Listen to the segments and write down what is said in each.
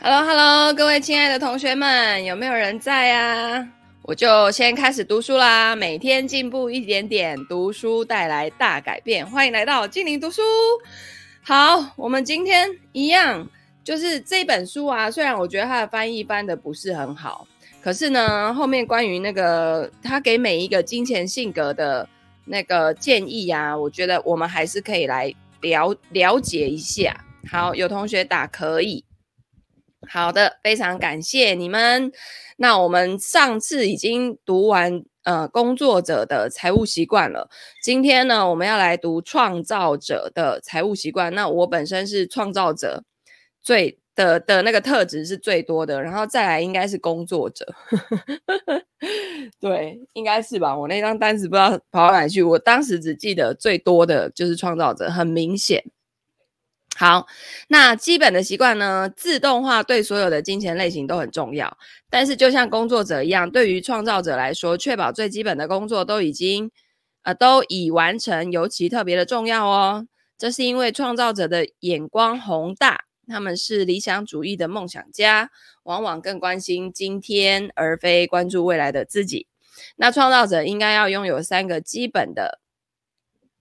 Hello，Hello，各位亲爱的同学们，有没有人在啊？我就先开始读书啦，每天进步一点点，读书带来大改变。欢迎来到精灵读书。好，我们今天一样，就是这本书啊，虽然我觉得它的翻译翻的不是很好，可是呢，后面关于那个他给每一个金钱性格的那个建议啊，我觉得我们还是可以来了了解一下。好，有同学打可以。好的，非常感谢你们。那我们上次已经读完呃工作者的财务习惯了，今天呢，我们要来读创造者的财务习惯。那我本身是创造者最的的那个特质是最多的，然后再来应该是工作者，对，应该是吧？我那张单子不知道跑到哪去，我当时只记得最多的就是创造者，很明显。好，那基本的习惯呢？自动化对所有的金钱类型都很重要，但是就像工作者一样，对于创造者来说，确保最基本的工作都已经呃都已完成，尤其特别的重要哦。这是因为创造者的眼光宏大，他们是理想主义的梦想家，往往更关心今天，而非关注未来的自己。那创造者应该要拥有三个基本的。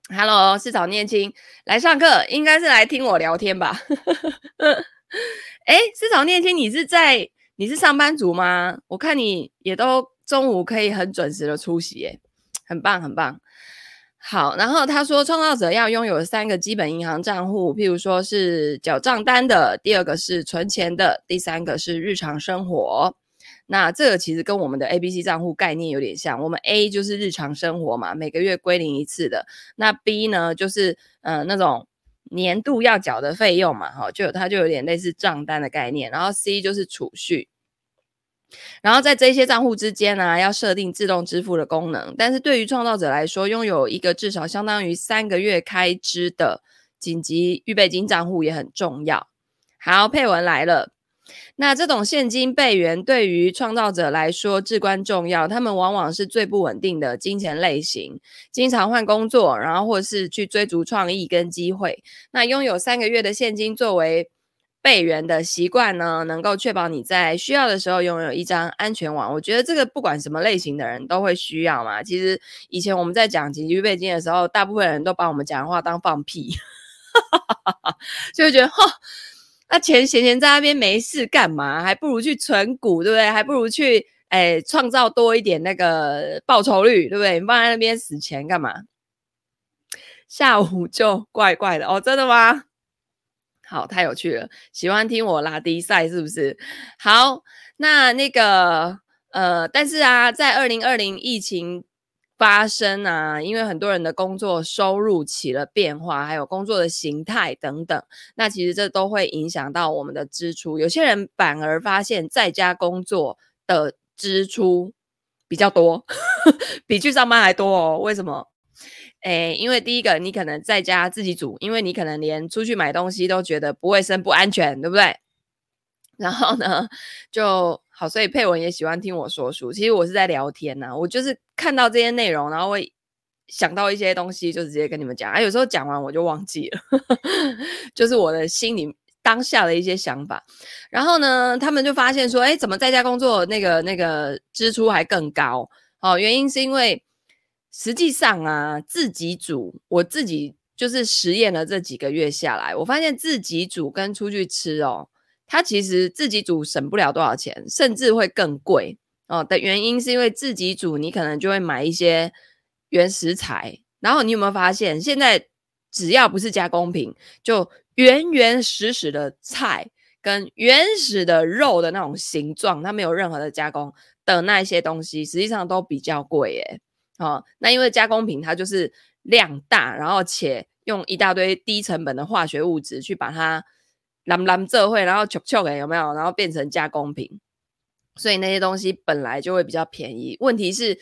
Hello，市草念青来上课，应该是来听我聊天吧？哎，市草念青，你是在你是上班族吗？我看你也都中午可以很准时的出席，哎，很棒很棒。好，然后他说，创造者要拥有三个基本银行账户，譬如说是缴账单的，第二个是存钱的，第三个是日常生活。那这个其实跟我们的 A、B、C 账户概念有点像。我们 A 就是日常生活嘛，每个月归零一次的。那 B 呢，就是呃那种年度要缴的费用嘛，哈，就有它就有点类似账单的概念。然后 C 就是储蓄。然后在这些账户之间呢、要设定自动支付的功能。但是对于创造者来说，拥有一个至少相当于三个月开支的紧急预备金账户也很重要。好，配文来了。那这种现金备援对于创造者来说至关重要，他们往往是最不稳定的金钱类型，经常换工作，然后或是去追逐创意跟机会。那拥有三个月的现金作为备援的习惯呢，能够确保你在需要的时候拥有一张安全网。我觉得这个不管什么类型的人都会需要嘛。其实以前我们在讲紧急预备金的时候，大部分人都把我们讲的话当放屁，就会觉得哈。那钱闲闲在那边没事干嘛？还不如去存股，对不对？还不如去诶创造多一点那个报酬率，对不对？你放在那边死钱干嘛？下午就怪怪的哦，真的吗？好，太有趣了，喜欢听我拉低赛是不是？好，那那个呃，但是啊，在二零二零疫情。发生啊，因为很多人的工作收入起了变化，还有工作的形态等等，那其实这都会影响到我们的支出。有些人反而发现在家工作的支出比较多，比去上班还多哦。为什么？诶，因为第一个，你可能在家自己煮，因为你可能连出去买东西都觉得不卫生、不安全，对不对？然后呢，就好，所以佩文也喜欢听我说书。其实我是在聊天呐、啊，我就是看到这些内容，然后会想到一些东西，就直接跟你们讲。啊，有时候讲完我就忘记了，就是我的心里当下的一些想法。然后呢，他们就发现说，哎，怎么在家工作那个那个支出还更高？哦，原因是因为实际上啊，自己煮，我自己就是实验了这几个月下来，我发现自己煮跟出去吃哦。它其实自己煮省不了多少钱，甚至会更贵哦。的原因是因为自己煮，你可能就会买一些原食材，然后你有没有发现，现在只要不是加工品，就原原始始的菜跟原始的肉的那种形状，它没有任何的加工的那一些东西，实际上都比较贵耶。哦，那因为加工品它就是量大，然后且用一大堆低成本的化学物质去把它。蓝蓝这会，然后臭臭的有没有？然后变成加工品，所以那些东西本来就会比较便宜。问题是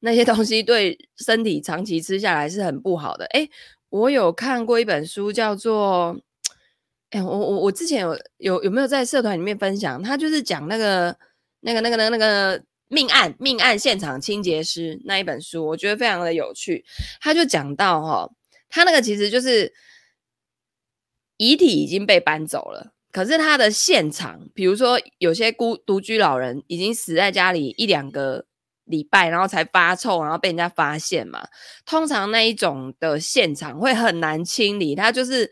那些东西对身体长期吃下来是很不好的。诶，我有看过一本书，叫做……诶，我我我之前有有有没有在社团里面分享？他就是讲那个那个那个那个那个命案命案现场清洁师那一本书，我觉得非常的有趣。他就讲到哈、哦，他那个其实就是。遗体已经被搬走了，可是他的现场，比如说有些孤独居老人已经死在家里一两个礼拜，然后才发臭，然后被人家发现嘛。通常那一种的现场会很难清理，它就是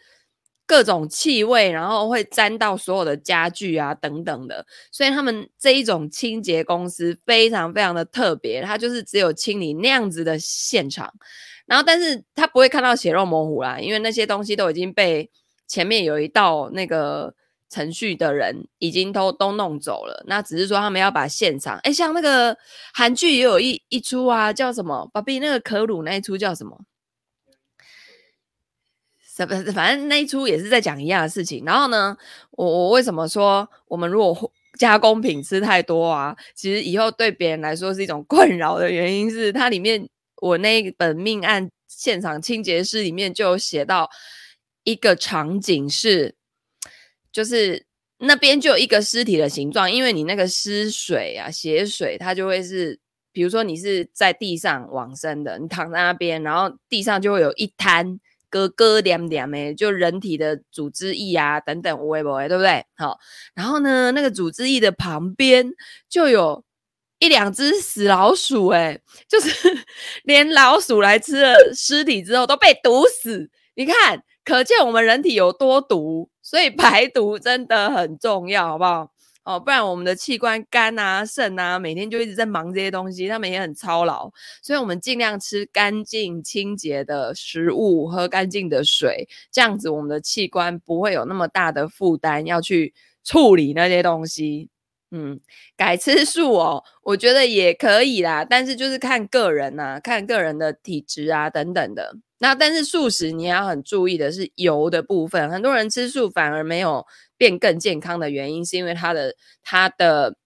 各种气味，然后会沾到所有的家具啊等等的。所以他们这一种清洁公司非常非常的特别，它就是只有清理那样子的现场，然后但是他不会看到血肉模糊啦，因为那些东西都已经被前面有一道那个。程序的人已经都都弄走了，那只是说他们要把现场，哎，像那个韩剧也有一一出啊，叫什么？芭比那个可鲁那一出叫什么？什么？反正那一出也是在讲一样的事情。然后呢，我我为什么说我们如果加工品吃太多啊，其实以后对别人来说是一种困扰的原因是，它里面我那本命案现场清洁师里面就有写到一个场景是。就是那边就有一个尸体的形状，因为你那个尸水啊、血水，它就会是，比如说你是在地上往生的，你躺在那边，然后地上就会有一滩咯咯点点的，就人体的组织液啊等等，无微不微，对不对？好，然后呢，那个组织液的旁边就有一两只死老鼠，诶，就是 连老鼠来吃了尸体之后都被毒死，你看。可见我们人体有多毒，所以 排毒真的很重要，好不好？哦，不然我们的器官肝啊、肾啊，每天就一直在忙这些东西，他们也很操劳。所以我们尽量吃干净清洁的食物，喝干净的水，这样子我们的器官不会有那么大的负担要去处理那些东西。嗯，改吃素哦，我觉得也可以啦，但是就是看个人呐、啊，看个人的体质啊等等的。那但是素食你也要很注意的是油的部分，很多人吃素反而没有变更健康的原因，是因为它的它的。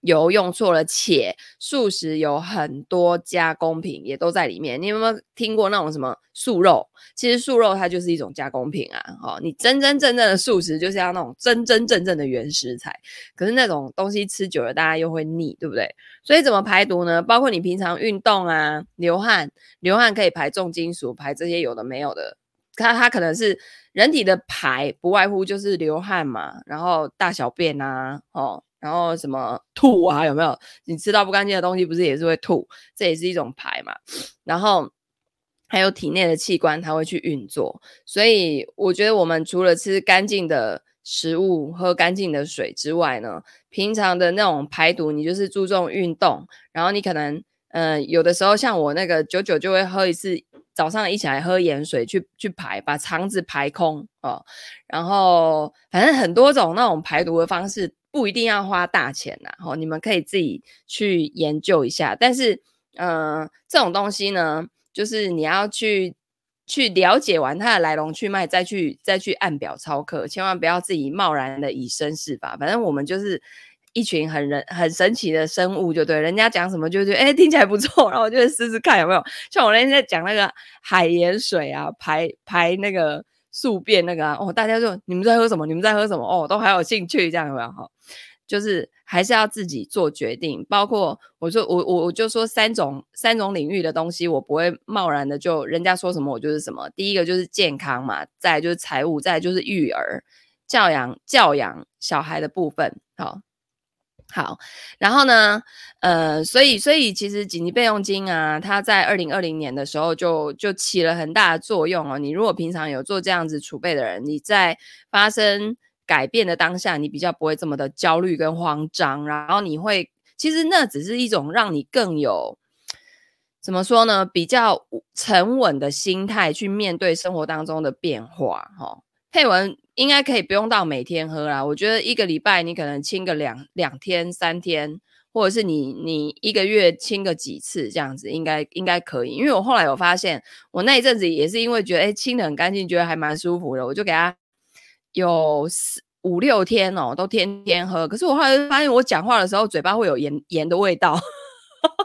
油用错了，且素食有很多加工品也都在里面。你有没有听过那种什么素肉？其实素肉它就是一种加工品啊！哦，你真真正正的素食就是要那种真真正正的原食材。可是那种东西吃久了，大家又会腻，对不对？所以怎么排毒呢？包括你平常运动啊，流汗，流汗可以排重金属，排这些有的没有的。它它可能是人体的排，不外乎就是流汗嘛，然后大小便啊，哦。然后什么 吐啊？有没有？你吃到不干净的东西，不是也是会吐？这也是一种排嘛。然后还有体内的器官，它会去运作。所以我觉得，我们除了吃干净的食物、喝干净的水之外呢，平常的那种排毒，你就是注重运动。然后你可能，嗯、呃，有的时候像我那个九九就会喝一次，早上一起来喝盐水去去排，把肠子排空哦。然后反正很多种那种排毒的方式。不一定要花大钱呐，吼，你们可以自己去研究一下。但是，嗯、这种东西呢，就是你要去去了解完它的来龙去脉，再去再去按表操课，千万不要自己贸然的以身试法。反正我们就是一群很人很神奇的生物，就对，人家讲什么就觉得哎听起来不错，然后我就试试看有没有。像我那天在讲那个海盐水啊，排排那个。宿便那个啊，哦，大家就你们在喝什么？你们在喝什么？哦，都还有兴趣这样有没有？哈，就是还是要自己做决定。包括我说我我我就说三种三种领域的东西，我不会贸然的就人家说什么我就是什么。第一个就是健康嘛，再就是财务，再就是育儿教养教养小孩的部分，好。好，然后呢，呃，所以，所以其实紧急备用金啊，它在二零二零年的时候就就起了很大的作用哦。你如果平常有做这样子储备的人，你在发生改变的当下，你比较不会这么的焦虑跟慌张，然后你会，其实那只是一种让你更有，怎么说呢，比较沉稳的心态去面对生活当中的变化，哈、哦。佩文应该可以不用到每天喝啦，我觉得一个礼拜你可能清个两两天三天，或者是你你一个月清个几次这样子，应该应该可以。因为我后来有发现，我那一阵子也是因为觉得哎清得很干净，觉得还蛮舒服的，我就给他有四五六天哦，都天天喝。可是我后来发现，我讲话的时候嘴巴会有盐盐的味道，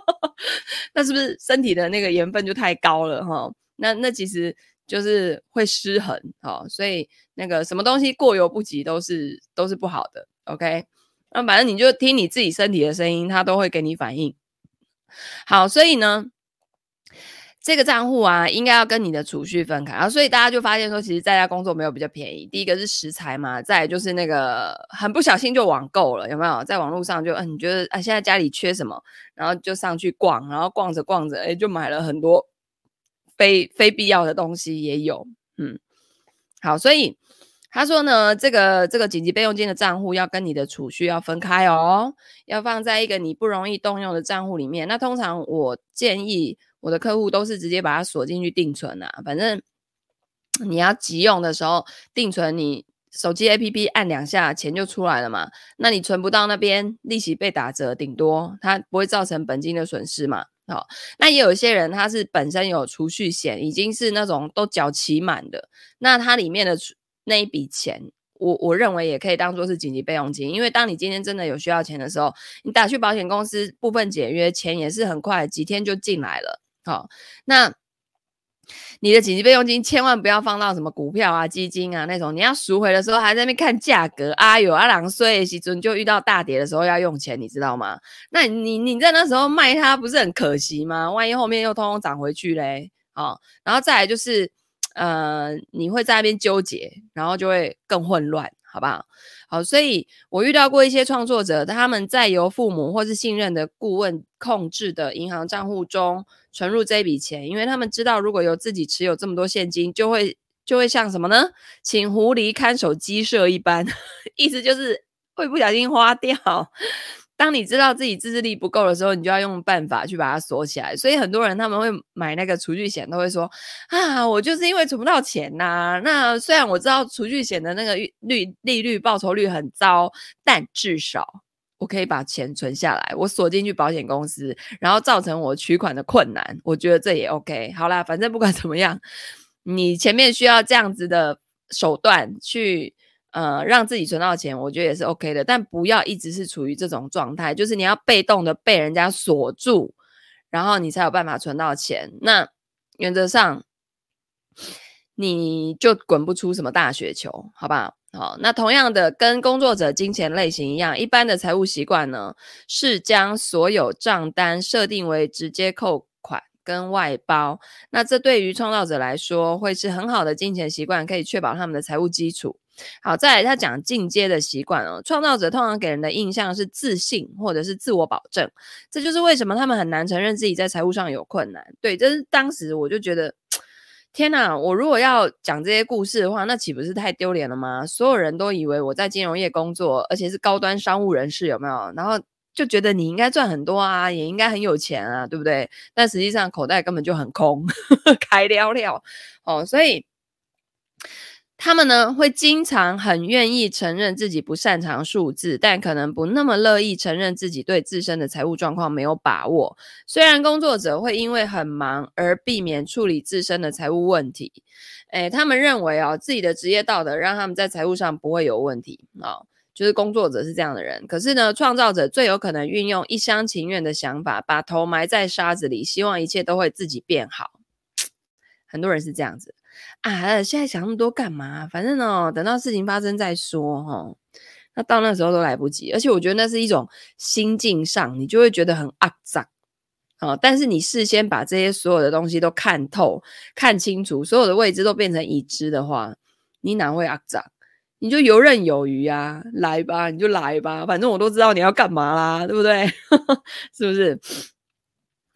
那是不是身体的那个盐分就太高了哈？那那其实。就是会失衡，哦，所以那个什么东西过犹不及都是都是不好的，OK？那反正你就听你自己身体的声音，它都会给你反应。好，所以呢，这个账户啊，应该要跟你的储蓄分开啊，所以大家就发现说，其实在家工作没有比较便宜。第一个是食材嘛，再就是那个很不小心就网购了，有没有？在网络上就嗯，你觉得啊，现在家里缺什么，然后就上去逛，然后逛着逛着，哎，就买了很多非非必要的东西也有，嗯，好，所以他说呢，这个这个紧急备用金的账户要跟你的储蓄要分开哦，要放在一个你不容易动用的账户里面。那通常我建议。我的客户都是直接把它锁进去定存啊，反正你要急用的时候定存，你手机 APP 按两下钱就出来了嘛。那你存不到那边，利息被打折，顶多它不会造成本金的损失嘛。好，那也有一些人他是本身有储蓄险，已经是那种都缴期满的，那它里面的那一笔钱，我我认为也可以当做是紧急备用金，因为当你今天真的有需要钱的时候，你打去保险公司部分解约，钱也是很快几天就进来了。好，那你的紧急备用金千万不要放到什么股票啊、基金啊那种，你要赎回的时候还在那边看价格啊，有啊，两岁时阵就遇到大跌的时候要用钱，你知道吗？那你你在那时候卖它不是很可惜吗？万一后面又通通涨回去嘞，好，然后再来就是，呃，你会在那边纠结，然后就会更混乱。好不好？好，所以我遇到过一些创作者，他们在由父母或是信任的顾问控制的银行账户中存入这笔钱，因为他们知道，如果有自己持有这么多现金，就会就会像什么呢？请狐狸看守鸡舍一般，意思就是会不小心花掉。当你知道自己自制力不够的时候，你就要用办法去把它锁起来。所以很多人他们会买那个储蓄险，都会说啊，我就是因为存不到钱呐、那虽然我知道储蓄险的那个率利率报酬率很糟，但至少我可以把钱存下来，我锁进去保险公司，然后造成我取款的困难。我觉得这也 OK。好啦，反正不管怎么样，你前面需要这样子的手段去。呃，让自己存到钱，我觉得也是 OK 的，但不要一直是处于这种状态，就是你要被动的被人家锁住，然后你才有办法存到钱。那原则上，你就滚不出什么大雪球，好不好？那同样的，跟工作者金钱类型一样，一般的财务习惯呢，是将所有账单设定为直接扣款跟外包。那这对于创造者来说，会是很好的金钱习惯，可以确保他们的财务基础。好，再来他讲进阶的习惯哦。创造者通常给人的印象是自信或者是自我保证，这就是为什么他们很难承认自己在财务上有困难。对，这是当时我就觉得，天哪！我如果要讲这些故事的话，那岂不是太丢脸了吗？所有人都以为我在金融业工作，而且是高端商务人士，有没有？然后就觉得你应该赚很多啊，也应该很有钱啊，对不对？但实际上口袋根本就很空，开了了哦，所以。他们呢，会经常很愿意承认自己不擅长数字，但可能不那么乐意承认自己对自身的财务状况没有把握。虽然工作者会因为很忙而避免处理自身的财务问题，诶，他们认为哦，自己的职业道德让他们在财务上不会有问题啊，哦，就是工作者是这样的人。可是呢，创造者最有可能运用一厢情愿的想法，把头埋在沙子里，希望一切都会自己变好。很多人是这样子。啊，现在想那么多干嘛？反正哦，等到事情发生再说哦。那到那时候都来不及，而且我觉得那是一种心境上，你就会觉得很肮脏哦。但是你事先把这些所有的东西都看透、看清楚，所有的位置都变成已知的话，你哪会肮脏？你就游刃有余啊，来吧，你就来吧，反正我都知道你要干嘛啦，对不对？是不是？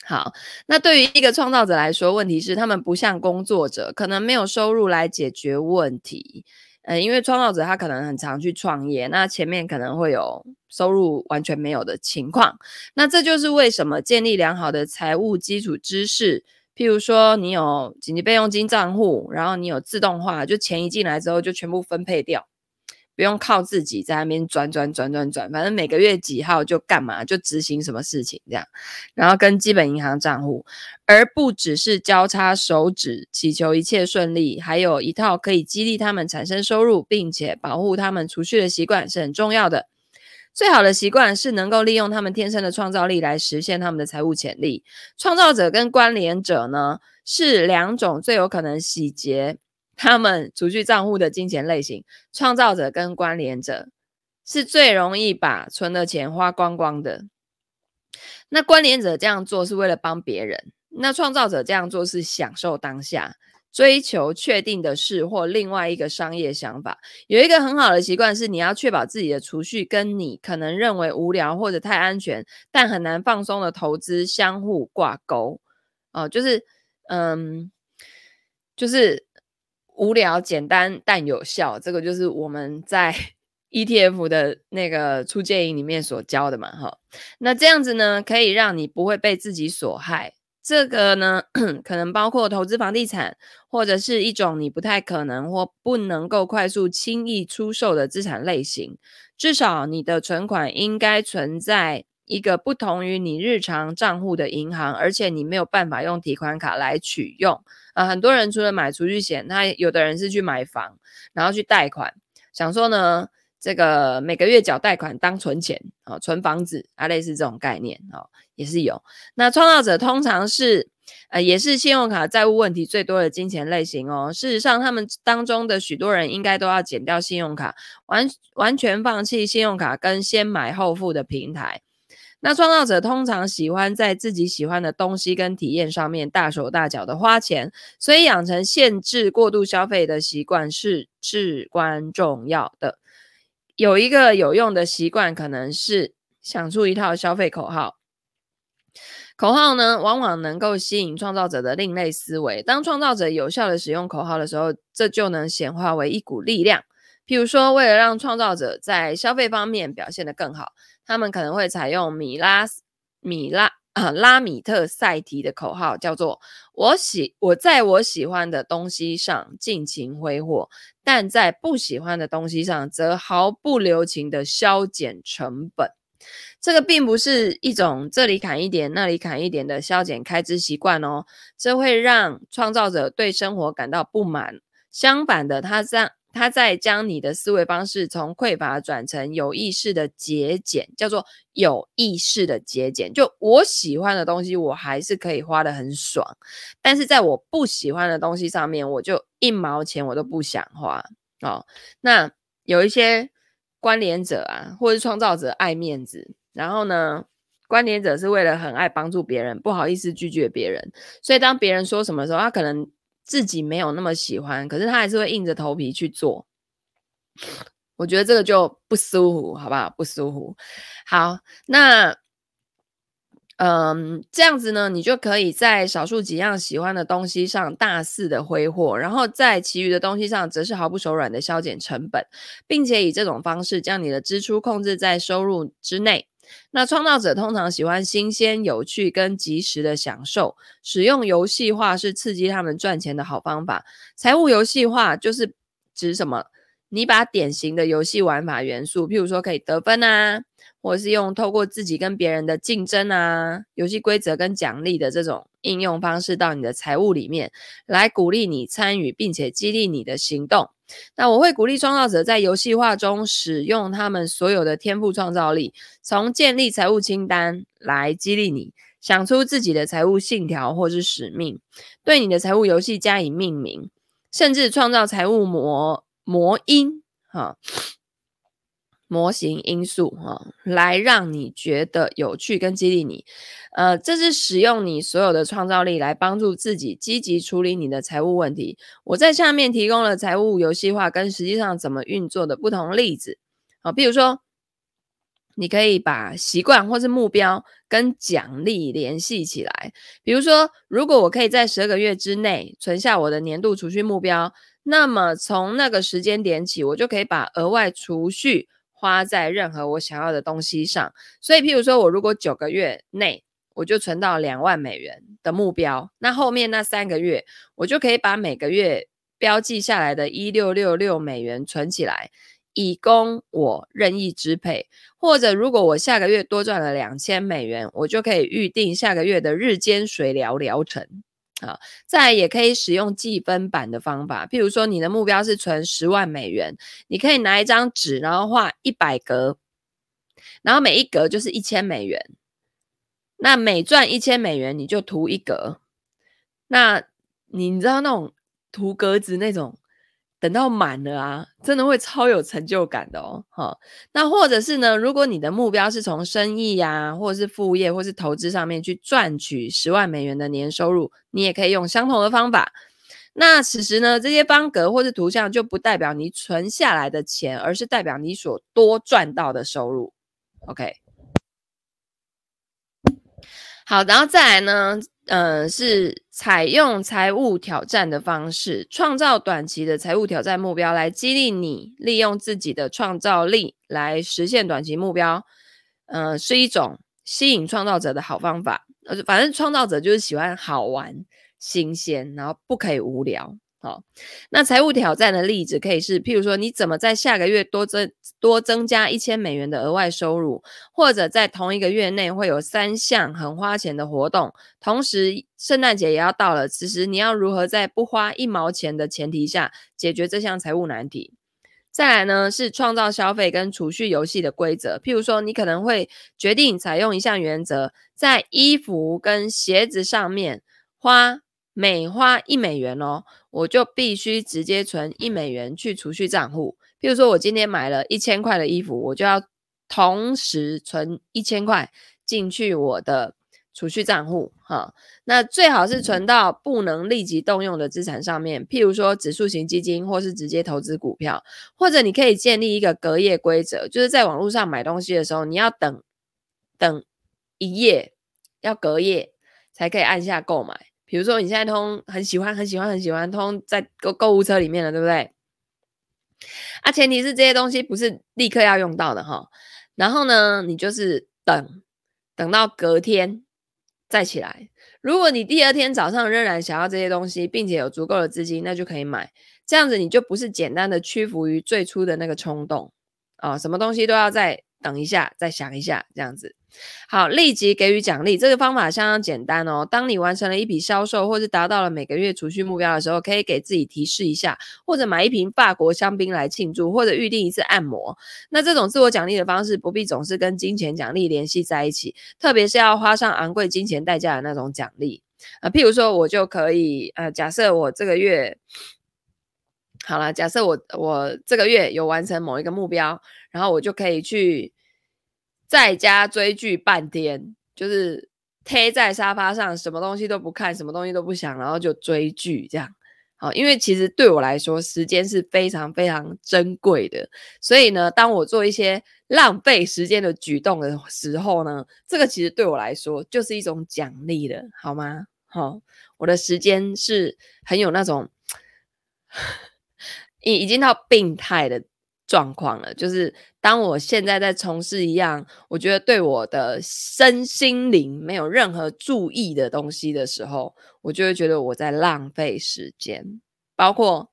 好，那对于一个创造者来说，问题是他们不像工作者，可能没有收入来解决问题。呃，因为创造者他可能很常去创业，那前面可能会有收入完全没有的情况。那这就是为什么建立良好的财务基础知识，譬如说你有紧急备用金账户，然后你有自动化，就钱一进来之后就全部分配掉。不用靠自己在那边转转转转转，反正每个月几号就干嘛，就执行什么事情这样，然后跟基本银行账户，而不只是交叉手指祈求一切顺利，还有一套可以激励他们产生收入，并且保护他们储蓄的习惯是很重要的。最好的习惯是能够利用他们天生的创造力来实现他们的财务潜力。创造者跟关联者呢，是两种最有可能洗劫。他们储蓄账户的金钱类型，创造者跟关联者是最容易把存的钱花光光的。那关联者这样做是为了帮别人，那创造者这样做是享受当下，追求确定的事或另外一个商业想法。有一个很好的习惯是，你要确保自己的储蓄跟你可能认为无聊或者太安全但很难放松的投资相互挂钩。哦，就是，嗯，就是无聊、简单但有效。这个就是我们在 ETF 的那个初阶营里面所教的嘛，哈。那这样子呢，可以让你不会被自己所害。这个呢，可能包括投资房地产，或者是一种你不太可能或不能够快速轻易出售的资产类型。至少你的存款应该存在一个不同于你日常账户的银行，而且你没有办法用提款卡来取用。啊、很多人除了买储蓄险，他有的人是去买房，然后去贷款，想说呢。这个每个月缴贷款当存钱啊，存房子啊，类似这种概念啊，也是有。那创造者通常是呃，也是信用卡债务问题最多的金钱类型哦。事实上，他们当中的许多人应该都要减掉信用卡，完完全放弃信用卡跟先买后付的平台。那创造者通常喜欢在自己喜欢的东西跟体验上面大手大脚的花钱，所以养成限制过度消费的习惯是至关重要的。有一个有用的习惯，可能是想出一套消费口号。口号呢，往往能够吸引创造者的另类思维。当创造者有效的使用口号的时候，这就能显化为一股力量。譬如说，为了让创造者在消费方面表现得更好，他们可能会采用米拉米拉。啊，拉米特赛提的口号叫做“我喜我在我喜欢的东西上尽情挥霍，但在不喜欢的东西上则毫不留情的削减成本”。这个并不是一种这里砍一点，那里砍一点的削减开支习惯哦，这会让创造者对生活感到不满。相反的，他在。他在将你的思维方式从匮乏转成有意识的节俭，叫做有意识的节俭。就我喜欢的东西，我还是可以花得很爽，但是在我不喜欢的东西上面，我就一毛钱我都不想花哦。那有一些关联者啊，或是创造者爱面子，然后呢，关联者是为了很爱帮助别人，不好意思拒绝别人，所以当别人说什么时候，他可能。自己没有那么喜欢，可是他还是会硬着头皮去做。我觉得这个就不舒服，好不好？不舒服。好，那嗯，这样子呢，你就可以在少数几样喜欢的东西上大肆的挥霍，然后在其余的东西上则是毫不手软的削减成本，并且以这种方式将你的支出控制在收入之内。那创造者通常喜欢新鲜、有趣跟及时的享受，使用游戏化是刺激他们赚钱的好方法。财务游戏化就是指什么？你把典型的游戏玩法元素，譬如说可以得分啊，或者是用透过自己跟别人的竞争啊，游戏规则跟奖励的这种应用方式到你的财务里面，来鼓励你参与，并且激励你的行动。那我会鼓励创造者在游戏化中使用他们所有的天赋创造力，从建立财务清单来激励你，想出自己的财务信条或是使命，对你的财务游戏加以命名，甚至创造财务模模因哈。模型因素哈，来让你觉得有趣跟激励你，呃，这是使用你所有的创造力来帮助自己积极处理你的财务问题。我在下面提供了财务游戏化跟实际上怎么运作的不同例子，好，比如说，你可以把习惯或是目标跟奖励联系起来，比如说，如果我可以在十二个月之内存下我的年度储蓄目标，那么从那个时间点起，我就可以把额外储蓄。花在任何我想要的东西上，所以，譬如说，我如果九个月内我就存到两万美元的目标，那后面那三个月，我就可以把每个月标记下来的一六六六美元存起来，以供我任意支配。或者，如果我下个月多赚了两千美元，我就可以预定下个月的日间水疗疗程。啊，再也可以使用计分板的方法，譬如说你的目标是存十万美元，你可以拿一张纸，然后画一百格，然后每一格就是一千美元。那每赚一千美元，你就涂一格。那你知道那种涂格子那种等到满了啊，真的会超有成就感的哦。哈，那或者是呢，如果你的目标是从生意呀、或者是副业，或是投资上面去赚取十万美元的年收入，你也可以用相同的方法。那此时呢，这些方格或是图像就不代表你存下来的钱，而是代表你所多赚到的收入。OK，好，然后再来呢，嗯，是采用财务挑战的方式，创造短期的财务挑战目标，来激励你利用自己的创造力来实现短期目标。嗯，是一种吸引创造者的好方法。呃，反正创造者就是喜欢好玩。新鲜，然后不可以无聊。好，那财务挑战的例子可以是，譬如说，你怎么在下个月多增多增加一千美元的额外收入，或者在同一个月内会有三项很花钱的活动，同时圣诞节也要到了，此时你要如何在不花一毛钱的前提下解决这项财务难题？再来呢，是创造消费跟储蓄游戏的规则，譬如说，你可能会决定采用一项原则，在衣服跟鞋子上面花。每花一美元哦，我就必须直接存一美元去储蓄账户。譬如说，我今天买了一千块的衣服，我就要同时存一千块进去我的储蓄账户。哈，那最好是存到不能立即动用的资产上面，譬如说指数型基金，或是直接投资股票。或者你可以建立一个隔夜规则，就是在网络上买东西的时候，你要等等一夜，要隔夜才可以按下购买。比如说，你现在通很喜欢、很喜欢、很喜欢通在购购物车里面了，对不对？啊，前提是这些东西不是立刻要用到的哈。然后呢，你就是等等到隔天再起来。如果你第二天早上仍然想要这些东西，并且有足够的资金，那就可以买。这样子你就不是简单的屈服于最初的那个冲动啊，什么东西都要再等一下，再想一下，这样子。好，立即给予奖励，这个方法相当简单哦。当你完成了一笔销售，或是达到了每个月储蓄目标的时候，可以给自己提示一下，或者买一瓶法国香槟来庆祝，或者预定一次按摩。那这种自我奖励的方式，不必总是跟金钱奖励联系在一起，特别是要花上昂贵金钱代价的那种奖励啊、呃。譬如说，我就可以呃，假设我这个月好了，假设我我这个月有完成某一个目标，然后我就可以去。在家追剧半天，就是贴在沙发上，什么东西都不看，什么东西都不想，然后就追剧这样。好，因为其实对我来说，时间是非常非常珍贵的，所以呢，当我做一些浪费时间的举动的时候呢，这个其实对我来说就是一种奖励的，好吗？好，我的时间是很有那种 已已经到病态的。状况了，就是当我现在在从事一样我觉得对我的身心灵没有任何注意的东西的时候，我就会觉得我在浪费时间。包括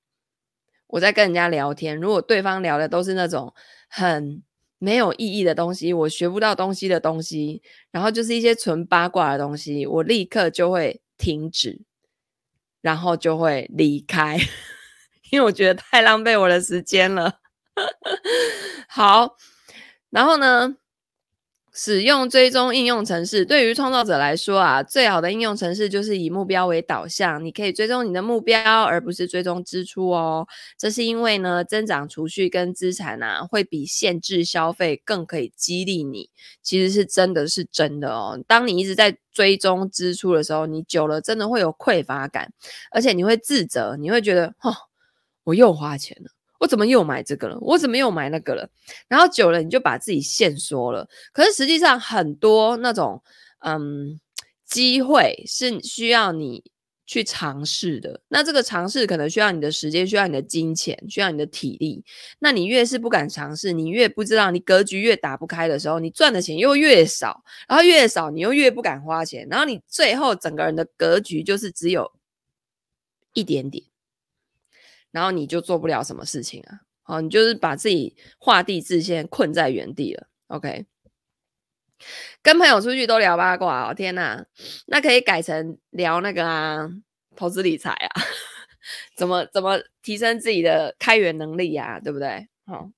我在跟人家聊天，如果对方聊的都是那种很没有意义的东西，我学不到东西的东西，然后就是一些纯八卦的东西，我立刻就会停止，然后就会离开，因为我觉得太浪费我的时间了。好，然后呢，使用追踪应用程式，对于创造者来说啊，最好的应用程式就是以目标为导向。你可以追踪你的目标，而不是追踪支出哦。这是因为呢，增长储蓄跟资产啊，会比限制消费更可以激励你。其实是真的是真的哦。当你一直在追踪支出的时候，你久了真的会有匮乏感，而且你会自责，你会觉得，哦，我又花钱了。我怎么又买这个了？我怎么又买那个了？然后久了，你就把自己限缩了。可是实际上，很多那种嗯机会是需要你去尝试的。那这个尝试可能需要你的时间，需要你的金钱，需要你的体力。那你越是不敢尝试，你越不知道，你格局越打不开的时候，你赚的钱又越少，然后越少，你又越不敢花钱，然后你最后整个人的格局就是只有一点点。然后你就做不了什么事情啊，好，你就是把自己画地自限，困在原地了。OK，跟朋友出去都聊八卦哦，天哪，那可以改成聊那个啊，投资理财啊，怎么怎么提升自己的开源能力啊，对不对？好，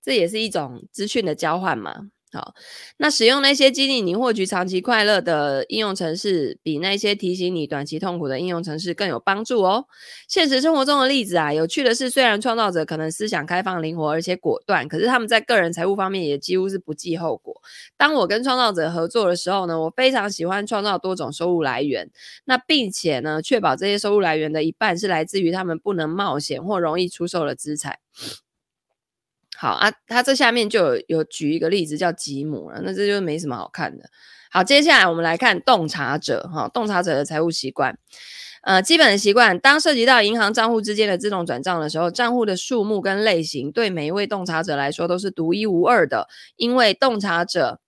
这也是一种资讯的交换嘛。好，那使用那些激励你获取长期快乐的应用程式，比那些提醒你短期痛苦的应用程式更有帮助哦。现实生活中的例子啊，有趣的是，虽然创造者可能思想开放、灵活而且果断，可是他们在个人财务方面也几乎是不计后果。当我跟创造者合作的时候呢，我非常喜欢创造多种收入来源，那并且呢，确保这些收入来源的一半是来自于他们不能冒险或容易出售的资产。好啊，他这下面就有有举一个例子叫吉姆了，那这就没什么好看的。好，接下来我们来看洞察者哈，洞察者的财务习惯，呃，基本的习惯，当涉及到银行账户之间的自动转账的时候，账户的数目跟类型对每一位洞察者来说都是独一无二的，因为洞察者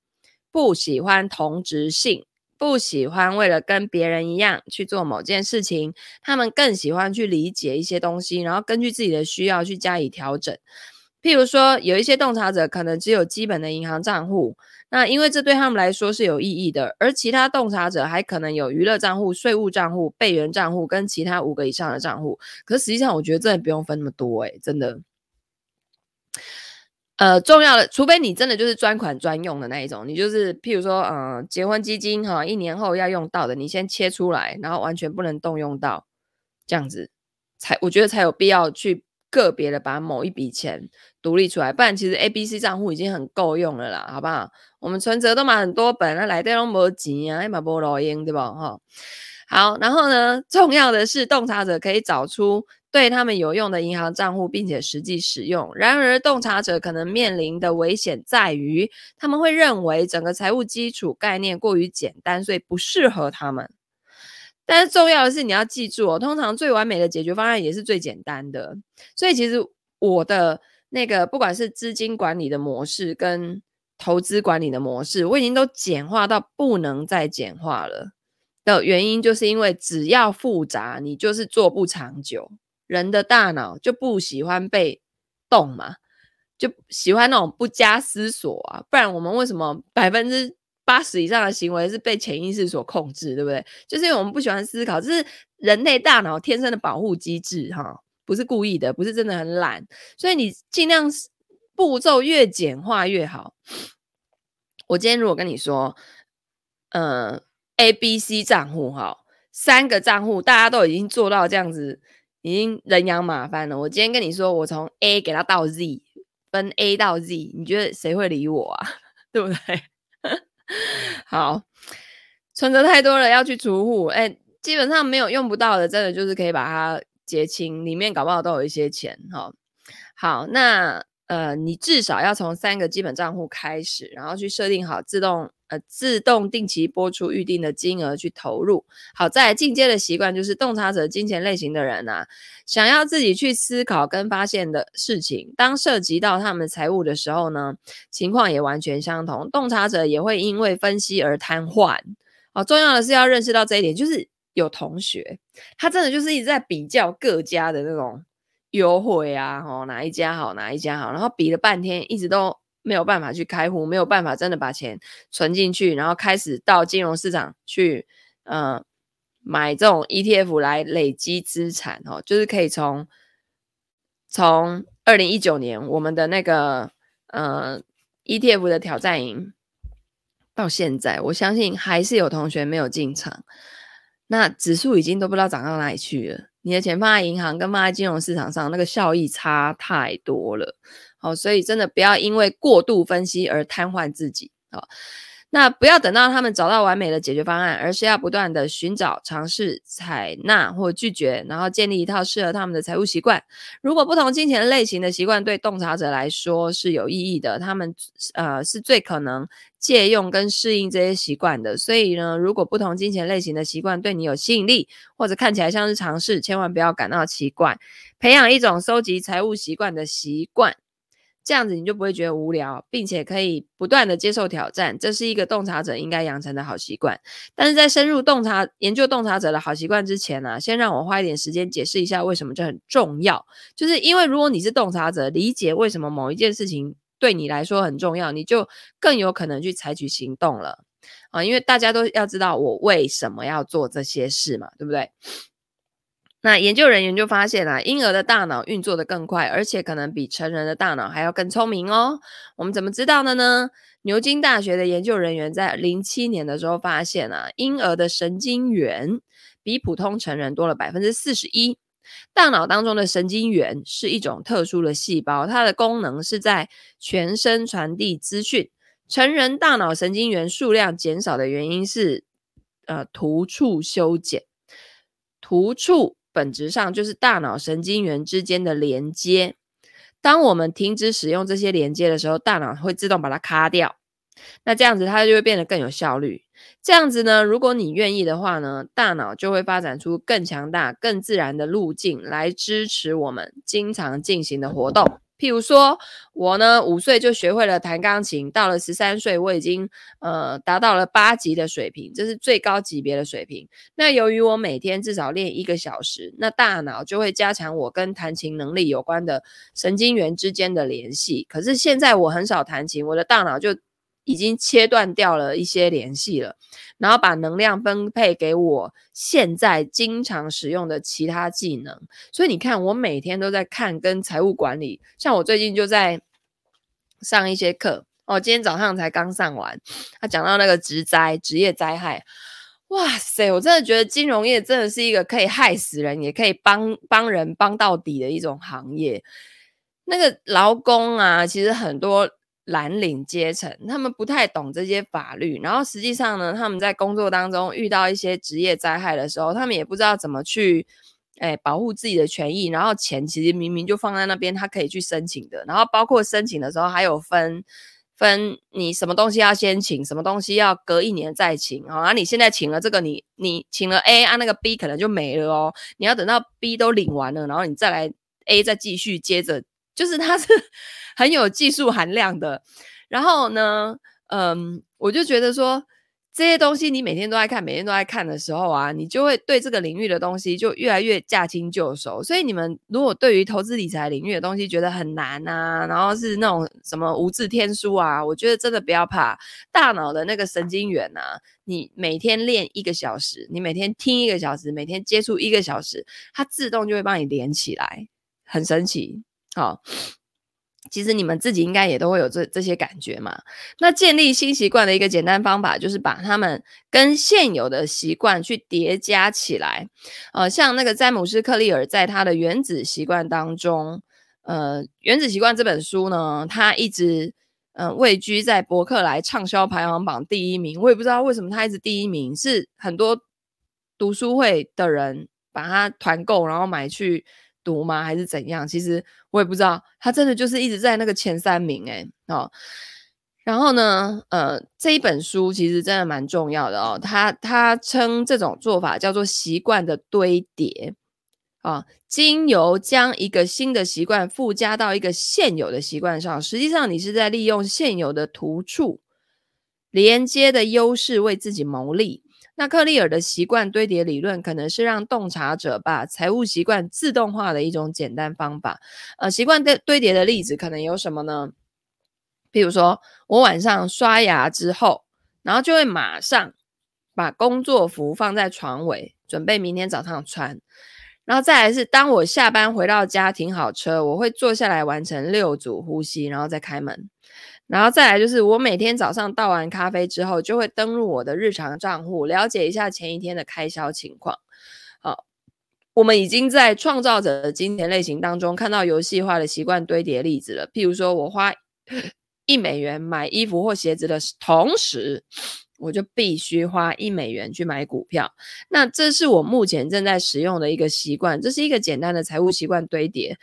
不喜欢同质性，不喜欢为了跟别人一样去做某件事情，他们更喜欢去理解一些东西，然后根据自己的需要去加以调整。譬如说，有一些洞察者可能只有基本的银行账户，那因为这对他们来说是有意义的；而其他洞察者还可能有娱乐账户、税务账户、备援账户跟其他五个以上的账户。可实际上，我觉得真的不用分那么多，诶，真的。呃，重要的，除非你真的就是专款专用的那一种，你就是譬如说，嗯、呃，结婚基金哈，一年后要用到的，你先切出来，然后完全不能动用到，这样子才我觉得才有必要去。个别的把某一笔钱独立出来，不然其实 A、B、C 账户已经很够用了啦，好不好？我们存折都买很多本，那来带拢没钱啊，买不老鹰对吧？哈，好，然后呢，重要的是洞察者可以找出对他们有用的银行账户，并且实际使用。然而，洞察者可能面临的危险在于，他们会认为整个财务基础概念过于简单，所以不适合他们。但是重要的是，你要记住哦，通常最完美的解决方案也是最简单的。所以其实我的那个不管是资金管理的模式跟投资管理的模式，我已经都简化到不能再简化了。的原因就是因为只要复杂，你就是做不长久。人的大脑就不喜欢被动嘛，就喜欢那种不加思索啊。不然我们为什么百分之八十以上的行为是被潜意识所控制，对不对？就是因为我们不喜欢思考，这是人类大脑天生的保护机制，哈，不是故意的，不是真的很懒。所以你尽量步骤越简化越好。我今天如果跟你说，呃，A、B、C 账户，哈，三个账户大家都已经做到这样子，已经人仰马翻了。我今天跟你说，我从 A 给他到 Z，分 A 到 Z，你觉得谁会理我啊？对不对？好，存折太多了，要去储户。哎、基本上没有用不到的，真的就是可以把它结清，里面搞不好都有一些钱。哈，好，那呃，你至少要从三个基本账户开始，然后去设定好自动。呃，自动定期拨出预定的金额去投入。好，再来进阶的习惯就是洞察者金钱类型的人啊，想要自己去思考跟发现的事情，当涉及到他们财务的时候呢，情况也完全相同。洞察者也会因为分析而瘫痪。好，重要的是要认识到这一点，就是有同学他真的就是一直在比较各家的那种优惠啊，哦，哪一家好，哪一家好，然后比了半天，一直都。没有办法去开户，没有办法真的把钱存进去，然后开始到金融市场去，呃，买这种 ETF 来累积资产哦，就是可以从从二零一九年我们的那个呃 ETF 的挑战营到现在，我相信还是有同学没有进场，那指数已经都不知道涨到哪里去了。你的钱放在银行跟放在金融市场上，那个效益差太多了。好，所以真的不要因为过度分析而瘫痪自己。好，那不要等到他们找到完美的解决方案，而是要不断的寻找、尝试、采纳或拒绝，然后建立一套适合他们的财务习惯。如果不同金钱类型的习惯对洞察者来说是有意义的，他们呃是最可能借用跟适应这些习惯的。所以呢，如果不同金钱类型的习惯对你有吸引力，或者看起来像是尝试，千万不要感到奇怪。培养一种收集财务习惯的习惯。这样子你就不会觉得无聊，并且可以不断的接受挑战，这是一个洞察者应该养成的好习惯。但是在深入洞察研究洞察者的好习惯之前呢、先让我花一点时间解释一下为什么这很重要。就是因为如果你是洞察者，理解为什么某一件事情对你来说很重要，你就更有可能去采取行动了啊！因为大家都要知道我为什么要做这些事嘛，对不对？那研究人员就发现啊，婴儿的大脑运作得更快，而且可能比成人的大脑还要更聪明哦。我们怎么知道的呢？牛津大学的研究人员在零七年的时候发现啊，婴儿的神经元比普通成人多了百分之四十一。大脑当中的神经元是一种特殊的细胞，它的功能是在全身传递资讯。成人大脑神经元数量减少的原因是，呃，突触修剪。突触本质上就是大脑神经元之间的连接。当我们停止使用这些连接的时候，大脑会自动把它卡掉。那这样子它就会变得更有效率。这样子呢，如果你愿意的话呢，大脑就会发展出更强大、更自然的路径来支持我们经常进行的活动。譬如说，我呢五岁就学会了弹钢琴，到了十三岁，我已经呃达到了八级的水平，这是最高级别的水平。那由于我每天至少练一个小时，那大脑就会加强我跟弹琴能力有关的神经元之间的联系。可是现在我很少弹琴，我的大脑就已经切断掉了一些联系了，然后把能量分配给我现在经常使用的其他技能。所以你看，我每天都在看跟财务管理，像我最近就在上一些课哦，今天早上才刚上完。他讲到那个职灾、职业灾害，哇塞，我真的觉得金融业真的是一个可以害死人，也可以帮帮人帮到底的一种行业。那个劳工啊，其实很多。蓝领阶层，他们不太懂这些法律，然后实际上呢，他们在工作当中遇到一些职业灾害的时候，他们也不知道怎么去，诶，保护自己的权益。然后钱其实明明就放在那边，他可以去申请的。然后包括申请的时候，还有分分你什么东西要先请，什么东西要隔一年再请。好，啊，你现在请了这个，你你请了 A 啊，那个 B 可能就没了哦。你要等到 B 都领完了，然后你再来 A 再继续接着。就是它是 很有技术含量的，然后呢，嗯，我就觉得说这些东西你每天都在看，每天都在看的时候啊，你就会对这个领域的东西就越来越驾轻就熟。所以你们如果对于投资理财领域的东西觉得很难啊，然后是那种什么无字天书啊，我觉得真的不要怕，大脑的那个神经元啊，你每天练一个小时，你每天听一个小时，每天接触一个小时，它自动就会帮你连起来，很神奇。好，其实你们自己应该也都会有这这些感觉嘛。那建立新习惯的一个简单方法，就是把他们跟现有的习惯去叠加起来。呃，像那个詹姆斯·克利尔在他的《原子习惯》当中，呃，《原子习惯》这本书呢，他一直呃位居在博客来畅销排行榜第一名。我也不知道为什么他一直第一名，是很多读书会的人把他团购，然后买去。读吗？还是怎样？其实我也不知道，他真的就是一直在那个前三名诶哦。然后呢，呃，这一本书其实真的蛮重要的哦。他他称这种做法叫做习惯的堆叠啊，经由将一个新的习惯附加到一个现有的习惯上，实际上你是在利用现有的突触连接的优势为自己谋利。那克利尔的习惯堆叠理论可能是让洞察者把财务习惯自动化的一种简单方法。呃，习惯堆堆叠的例子可能有什么呢？比如说，我晚上刷牙之后，然后就会马上把工作服放在床尾，准备明天早上穿。然后再来是，当我下班回到家停好车，我会坐下来完成六组呼吸，然后再开门。然后再来就是，我每天早上倒完咖啡之后，就会登录我的日常账户，了解一下前一天的开销情况。好，我们已经在创造者的金钱类型当中看到游戏化的习惯堆叠例子了。譬如说，我花一美元买衣服或鞋子的同时，我就必须花一美元去买股票。那这是我目前正在使用的一个习惯，这是一个简单的财务习惯堆叠。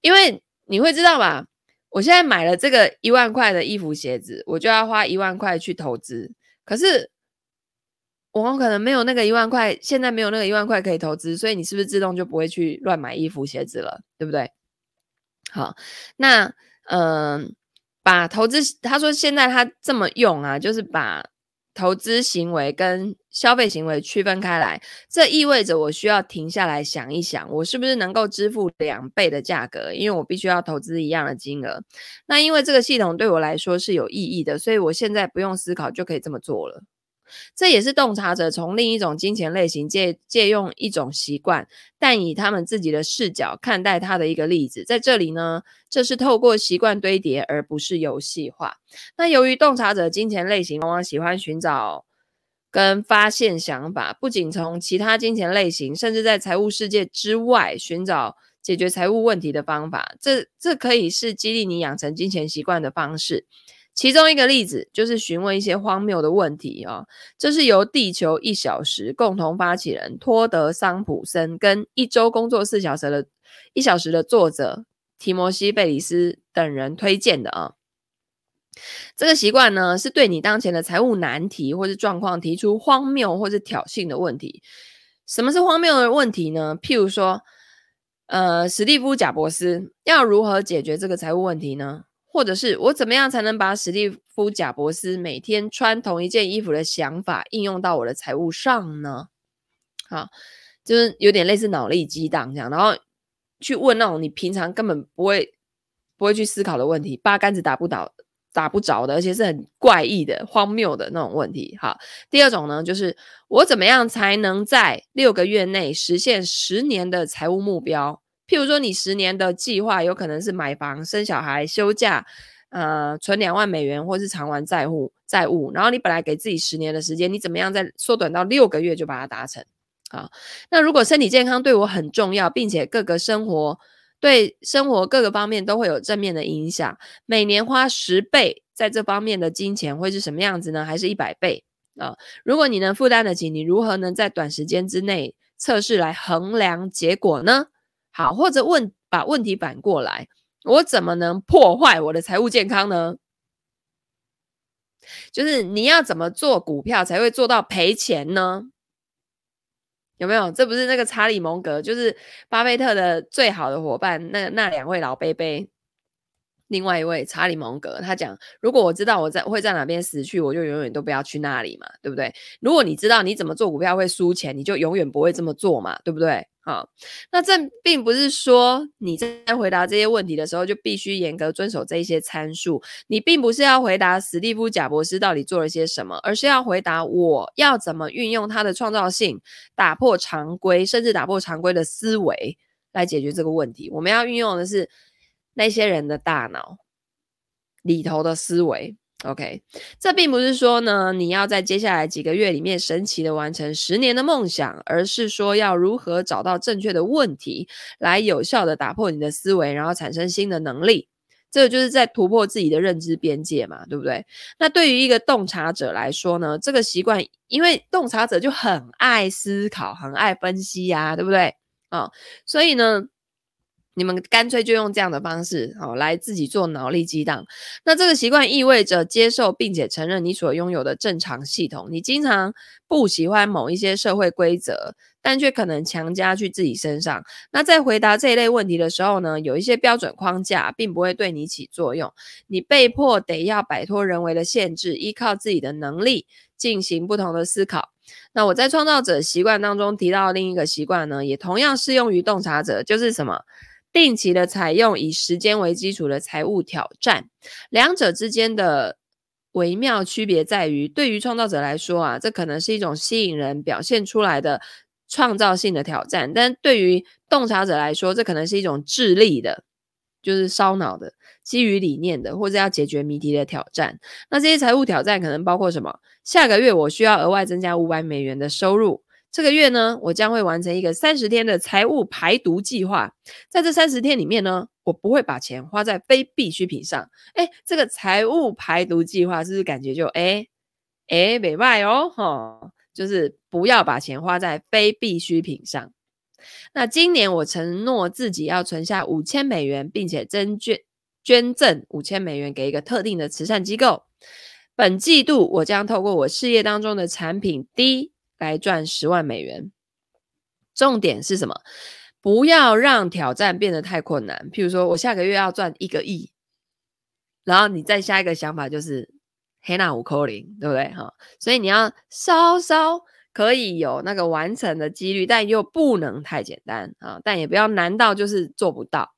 因为你会知道吧？我现在买了这个一万块的衣服鞋子，我就要花一万块去投资。可是我可能没有那个一万块，现在没有那个一万块可以投资，所以你是不是自动就不会去乱买衣服鞋子了？对不对？好，那嗯、把投资，他说现在他这么用啊，就是把。投资行为跟消费行为区分开来，这意味着我需要停下来想一想，我是不是能够支付两倍的价格？因为我必须要投资一样的金额。那因为这个系统对我来说是有意义的，所以我现在不用思考就可以这么做了。这也是洞察者从另一种金钱类型借借用一种习惯，但以他们自己的视角看待它的一个例子。在这里呢，这是透过习惯堆叠，而不是游戏化。那由于洞察者金钱类型往往喜欢寻找跟发现想法，不仅从其他金钱类型，甚至在财务世界之外寻找解决财务问题的方法。这这可以是激励你养成金钱习惯的方式。其中一个例子就是询问一些荒谬的问题啊、哦，这是由地球一小时共同发起人托德桑普森跟一周工作四小时的一小时的作者提摩西贝里斯等人推荐的啊。这个习惯呢，是对你当前的财务难题或是状况提出荒谬或是挑衅的问题。什么是荒谬的问题呢？譬如说，呃，史蒂夫贾伯斯要如何解决这个财务问题呢？或者是我怎么样才能把史蒂夫·贾伯斯每天穿同一件衣服的想法应用到我的财务上呢？好，就是有点类似脑力激荡这样，然后去问那种你平常根本不会不会去思考的问题，八竿子打不倒、打不着的，而且是很怪异的、荒谬的那种问题。好，第二种呢，就是我怎么样才能在六个月内实现十年的财务目标？譬如说，你十年的计划有可能是买房、生小孩、休假，呃，存两万美元，或是偿还债务债务。然后你本来给自己十年的时间，你怎么样再缩短到六个月就把它达成？啊，那如果身体健康对我很重要，并且各个生活对生活各个方面都会有正面的影响，每年花十倍在这方面的金钱会是什么样子呢？还是一百倍啊？如果你能负担得起，你如何能在短时间之内测试来衡量结果呢？好，或者问，把问题反过来，我怎么能破坏我的财务健康呢？就是你要怎么做股票才会做到赔钱呢？有没有？这不是那个查理蒙格，就是巴菲特的最好的伙伴，那那两位老贝贝。另外一位查理蒙格，他讲：如果我知道我在会在哪边死去，我就永远都不要去那里嘛，对不对？如果你知道你怎么做股票会输钱，你就永远不会这么做嘛，对不对？好，那这并不是说你在回答这些问题的时候就必须严格遵守这一些参数，你并不是要回答史蒂夫贾伯斯到底做了些什么，而是要回答我要怎么运用他的创造性，打破常规，甚至打破常规的思维来解决这个问题。我们要运用的是。那些人的大脑里头的思维，OK，这并不是说呢，你要在接下来几个月里面神奇的完成十年的梦想，而是说要如何找到正确的问题，来有效的打破你的思维，然后产生新的能力。这个就是在突破自己的认知边界嘛，对不对？那对于一个洞察者来说呢，这个习惯，因为洞察者就很爱思考，很爱分析呀，对不对？啊，所以呢。你们干脆就用这样的方式，好，来自己做脑力激荡。那这个习惯意味着接受并且承认你所拥有的正常系统。你经常不喜欢某一些社会规则，但却可能强加去自己身上。那在回答这一类问题的时候呢，有一些标准框架并不会对你起作用。你被迫得要摆脱人为的限制，依靠自己的能力进行不同的思考。那我在创造者习惯当中提到另一个习惯呢，也同样适用于洞察者，就是什么？定期的采用以时间为基础的财务挑战，两者之间的微妙区别在于，对于创造者来说啊，这可能是一种吸引人表现出来的创造性的挑战；但对于洞察者来说，这可能是一种智力的，就是烧脑的、基于理念的，或者要解决谜题的挑战。那这些财务挑战可能包括什么？下个月我需要额外增加五百美元的收入。这个月呢，我将会完成一个三十天的财务排毒计划。在这三十天里面呢，我不会把钱花在非必需品上。哎，这个财务排毒计划是不是感觉就哎哎美卖哦？哈、就是不要把钱花在非必需品上。那今年我承诺自己要存下五千美元，并且增捐捐赠五千美元给一个特定的慈善机构。本季度我将透过我事业当中的产品 D。来赚十万美元，重点是什么？不要让挑战变得太困难。譬如说，我下个月要赚一个亿，然后你再下一个想法就是黑那五扣零，对不对？哈，所以你要稍稍可以有那个完成的几率，但又不能太简单啊，但也不要难到就是做不到。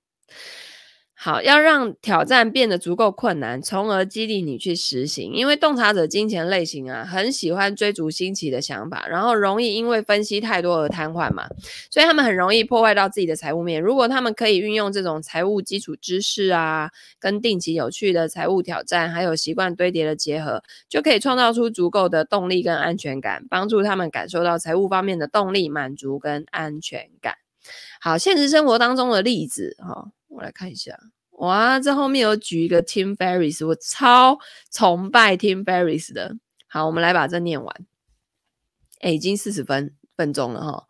好，要让挑战变得足够困难，从而激励你去实行。因为洞察者金钱类型啊，很喜欢追逐新奇的想法，然后容易因为分析太多而瘫痪嘛，所以他们很容易破坏到自己的财务面。如果他们可以运用这种财务基础知识啊，跟定期有趣的财务挑战，还有习惯堆叠的结合，就可以创造出足够的动力跟安全感，帮助他们感受到财务方面的动力、满足跟安全感。好，现实生活当中的例子哈。我来看一下，哇，这后面有举一个 Tim Ferriss，我超崇拜 Tim Ferriss 的。好，我们来把这念完。哎，已经四十分分钟了哈。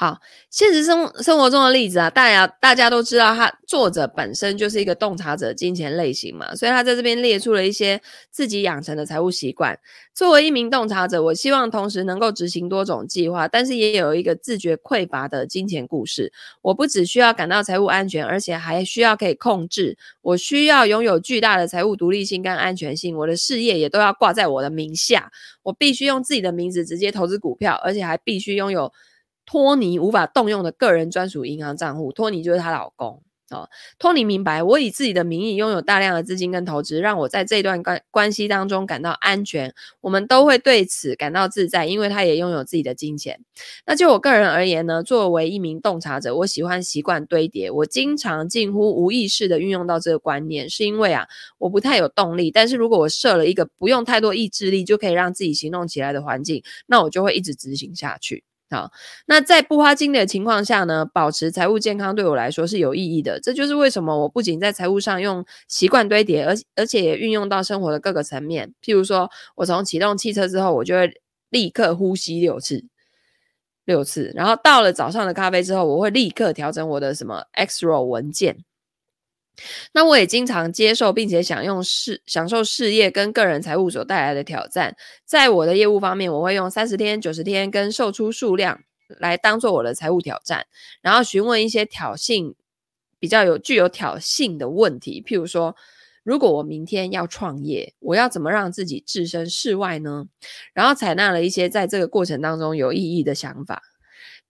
好，现实生生活中的例子啊，大家大家都知道，他作者本身就是一个洞察者金钱类型嘛，所以他在这边列出了一些自己养成的财务习惯。作为一名洞察者，我希望同时能够执行多种计划，但是也有一个自觉匮乏的金钱故事。我不只需要感到财务安全，而且还需要可以控制。我需要拥有巨大的财务独立性跟安全性，我的事业也都要挂在我的名下。我必须用自己的名字直接投资股票，而且还必须拥有。托尼无法动用的个人专属银行账户，托尼就是她老公哦。托尼明白，我以自己的名义拥有大量的资金跟投资，让我在这段关关系当中感到安全。我们都会对此感到自在，因为他也拥有自己的金钱。那就我个人而言呢，作为一名洞察者，我喜欢习惯堆叠。我经常近乎无意识的运用到这个观念，是因为啊，我不太有动力。但是如果我设了一个不用太多意志力就可以让自己行动起来的环境，那我就会一直执行下去。好，那在不花精力的情况下呢，保持财务健康对我来说是有意义的。这就是为什么我不仅在财务上用习惯堆叠，而而且也运用到生活的各个层面。譬如说，我从启动汽车之后，我就会立刻呼吸六次，六次。然后到了早上的咖啡之后，我会立刻调整我的什么 XRO 文件。那我也经常接受并且享用事享受事业跟个人财务所带来的挑战。在我的业务方面，我会用三十天、九十天跟售出数量来当做我的财务挑战，然后询问一些挑衅比较有具有挑衅的问题，譬如说，如果我明天要创业，我要怎么让自己置身事外呢？然后采纳了一些在这个过程当中有意义的想法。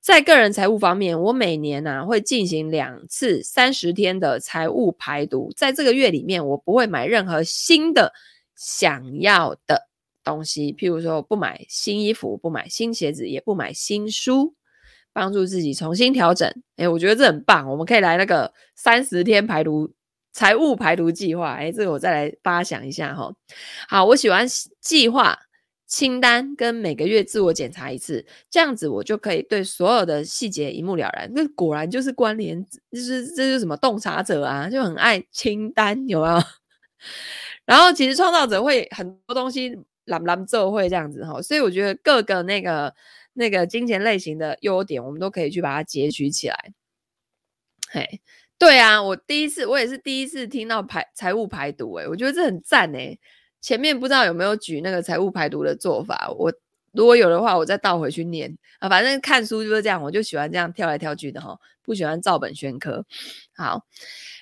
在个人财务方面，我每年呢、啊、会进行两次三十天的财务排毒。在这个月里面，我不会买任何新的想要的东西，譬如说，我不买新衣服，不买新鞋子，也不买新书，帮助自己重新调整。诶，我觉得这很棒，我们可以来那个三十天排毒财务排毒计划。诶，这个我再来发想一下哈。好，我喜欢计划。清单跟每个月自我检查一次，这样子我就可以对所有的细节一目了然。那果然就是关联，就是这就是什么洞察者啊，就很爱清单，有没有？然后其实创造者会很多东西揽揽做会这样子哈，所以我觉得各个那个那个金钱类型的优点，我们都可以去把它截取起来。嘿，对啊，我第一次我也是第一次听到排财务排毒，诶，我觉得这很赞诶。前面不知道有没有举那个财务排毒的做法，我如果有的话，我再倒回去念啊。反正看书就是这样，我就喜欢这样跳来跳去的哈，不喜欢照本宣科。好，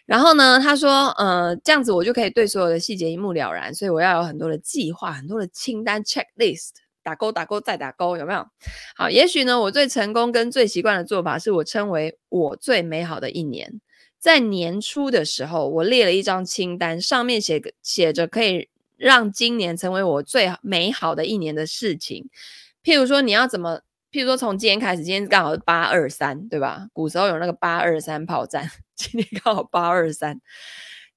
然后呢，他说，呃，这样子我就可以对所有的细节一目了然，所以我要有很多的计划，很多的清单 checklist，打勾打勾再打勾，有没有？好，也许呢，我最成功跟最习惯的做法是我称为我最美好的一年。在年初的时候，我列了一张清单，上面写写着可以。让今年成为我最美好的一年的事情，譬如说你要怎么？譬如说从今天开始，今天刚好是八二三，对吧？古时候有那个八二三炮战，今天刚好八二三。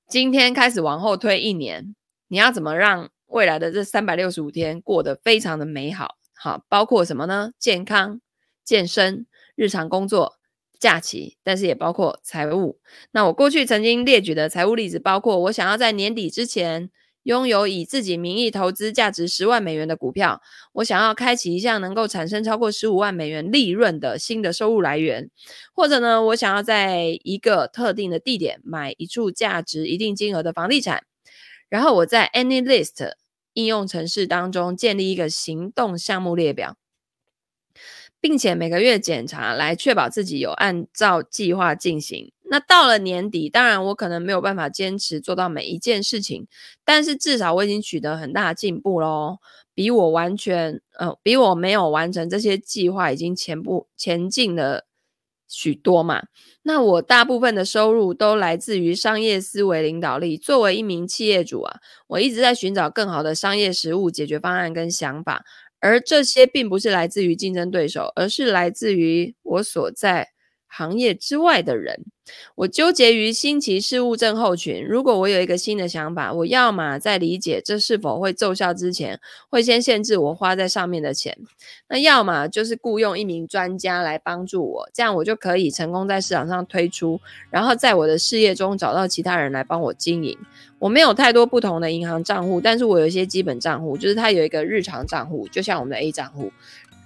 今天开始往后推一年，你要怎么让未来的这三百六十五天过得非常的美好？好，包括什么呢？健康、健身、日常工作、假期，但是也包括财务。那我过去曾经列举的财务例子，包括我想要在年底之前。拥有以自己名义投资价值十万美元的股票，我想要开启一项能够产生超过十五万美元利润的新的收入来源，或者呢，我想要在一个特定的地点买一处价值一定金额的房地产，然后我在 AnyList 应用程式当中建立一个行动项目列表。并且每个月检查，来确保自己有按照计划进行。那到了年底，当然我可能没有办法坚持做到每一件事情，但是至少我已经取得很大的进步喽。比我完全，呃，比我没有完成这些计划已经前步前进了许多嘛。那我大部分的收入都来自于商业思维领导力。作为一名企业主啊，我一直在寻找更好的商业实务解决方案跟想法，而这些并不是来自于竞争对手，而是来自于我所在行业之外的人，我纠结于新奇事物症候群。如果我有一个新的想法，我要么在理解这是否会奏效之前，会先限制我花在上面的钱；那要么就是雇佣一名专家来帮助我，这样我就可以成功在市场上推出，然后在我的事业中找到其他人来帮我经营。我没有太多不同的银行账户，但是我有一些基本账户，就是它有一个日常账户，就像我们的 A 账户。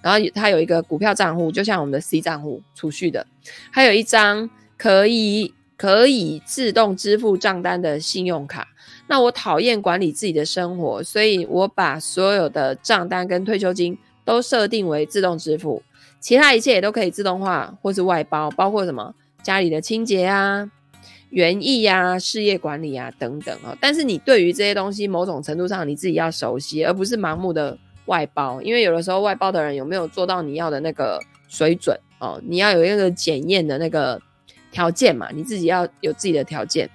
然后它有一个股票账户，就像我们的 C 账户储蓄的，还有一张可以可以自动支付账单的信用卡。那我讨厌管理自己的生活，所以我把所有的账单跟退休金都设定为自动支付，其他一切也都可以自动化或是外包，包括什么家里的清洁啊、园艺啊、事业管理啊等等啊。但是你对于这些东西，某种程度上你自己要熟悉，而不是盲目的。外包，因为有的时候外包的人有没有做到你要的那个水准哦？你要有一个检验的那个条件嘛，你自己要有自己的条件。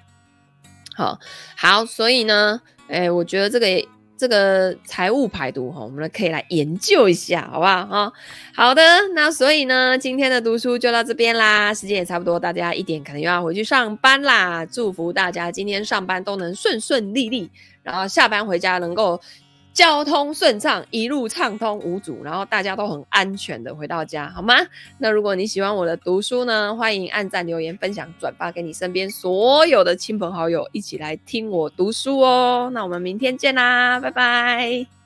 好，好，所以呢，哎，我觉得这个这个财务排毒哈，我们可以来研究一下，好不好？哈，好的，那所以呢，今天的读书就到这边啦，时间也差不多，大家一点可能又要回去上班啦。祝福大家今天上班都能顺顺利利，然后下班回家能够。交通顺畅，一路畅通无阻，然后大家都很安全的回到家，好吗？那如果你喜欢我的读书呢，欢迎按赞、留言、分享、转发给你身边所有的亲朋好友，一起来听我读书哦。那我们明天见啦，拜拜。